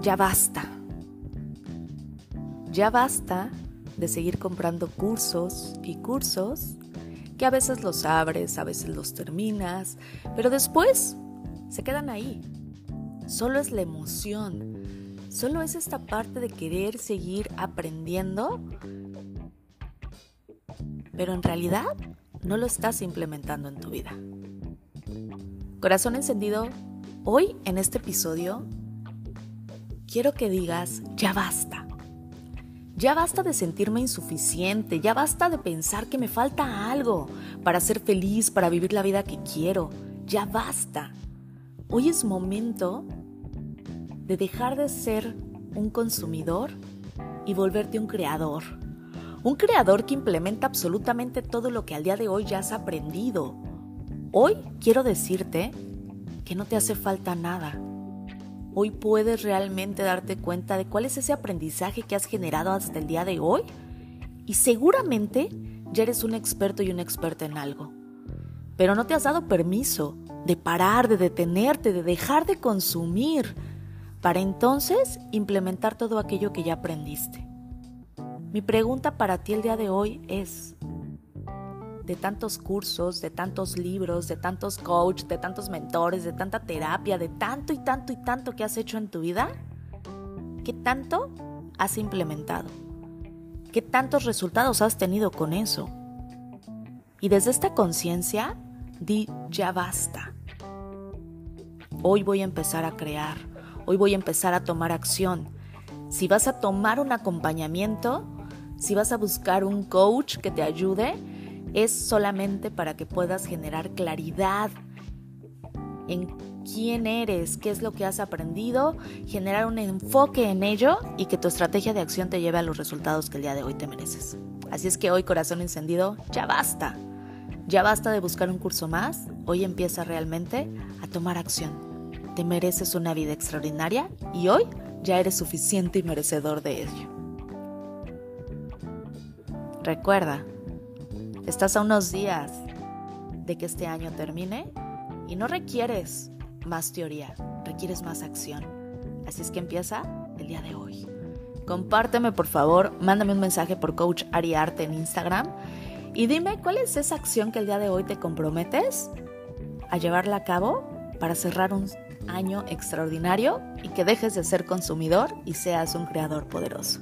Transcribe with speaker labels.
Speaker 1: ya basta. Ya basta de seguir comprando cursos y cursos que a veces los abres, a veces los terminas, pero después se quedan ahí. Solo es la emoción, solo es esta parte de querer seguir aprendiendo, pero en realidad no lo estás implementando en tu vida. Corazón encendido, hoy en este episodio quiero que digas, ya basta. Ya basta de sentirme insuficiente, ya basta de pensar que me falta algo para ser feliz, para vivir la vida que quiero. Ya basta. Hoy es momento de dejar de ser un consumidor y volverte un creador. Un creador que implementa absolutamente todo lo que al día de hoy ya has aprendido. Hoy quiero decirte que no te hace falta nada Hoy puedes realmente darte cuenta de cuál es ese aprendizaje que has generado hasta el día de hoy y seguramente ya eres un experto y una experta en algo. Pero no te has dado permiso de parar, de detenerte, de dejar de consumir, para entonces implementar todo aquello que ya aprendiste. Mi pregunta para ti el día de hoy es, de tantos cursos, de tantos libros, de tantos coaches, de tantos mentores, de tanta terapia, de tanto y tanto y tanto que has hecho en tu vida? ¿Qué tanto has implementado? ¿Qué tantos resultados has tenido con eso? Y desde esta conciencia, di ya basta. Hoy voy a empezar a crear, hoy voy a empezar a tomar acción. Si vas a tomar un acompañamiento, si vas a buscar un coach que te ayude, es solamente para que puedas generar claridad en quién eres, qué es lo que has aprendido, generar un enfoque en ello y que tu estrategia de acción te lleve a los resultados que el día de hoy te mereces. Así es que hoy, corazón encendido, ya basta. Ya basta de buscar un curso más. Hoy empieza realmente a tomar acción. Te mereces una vida extraordinaria y hoy ya eres suficiente y merecedor de ello. Recuerda, Estás a unos días de que este año termine y no requieres más teoría, requieres más acción. Así es que empieza el día de hoy. Compárteme por favor, mándame un mensaje por Coach Ariarte en Instagram y dime cuál es esa acción que el día de hoy te comprometes a llevarla a cabo para cerrar un año extraordinario y que dejes de ser consumidor y seas un creador poderoso.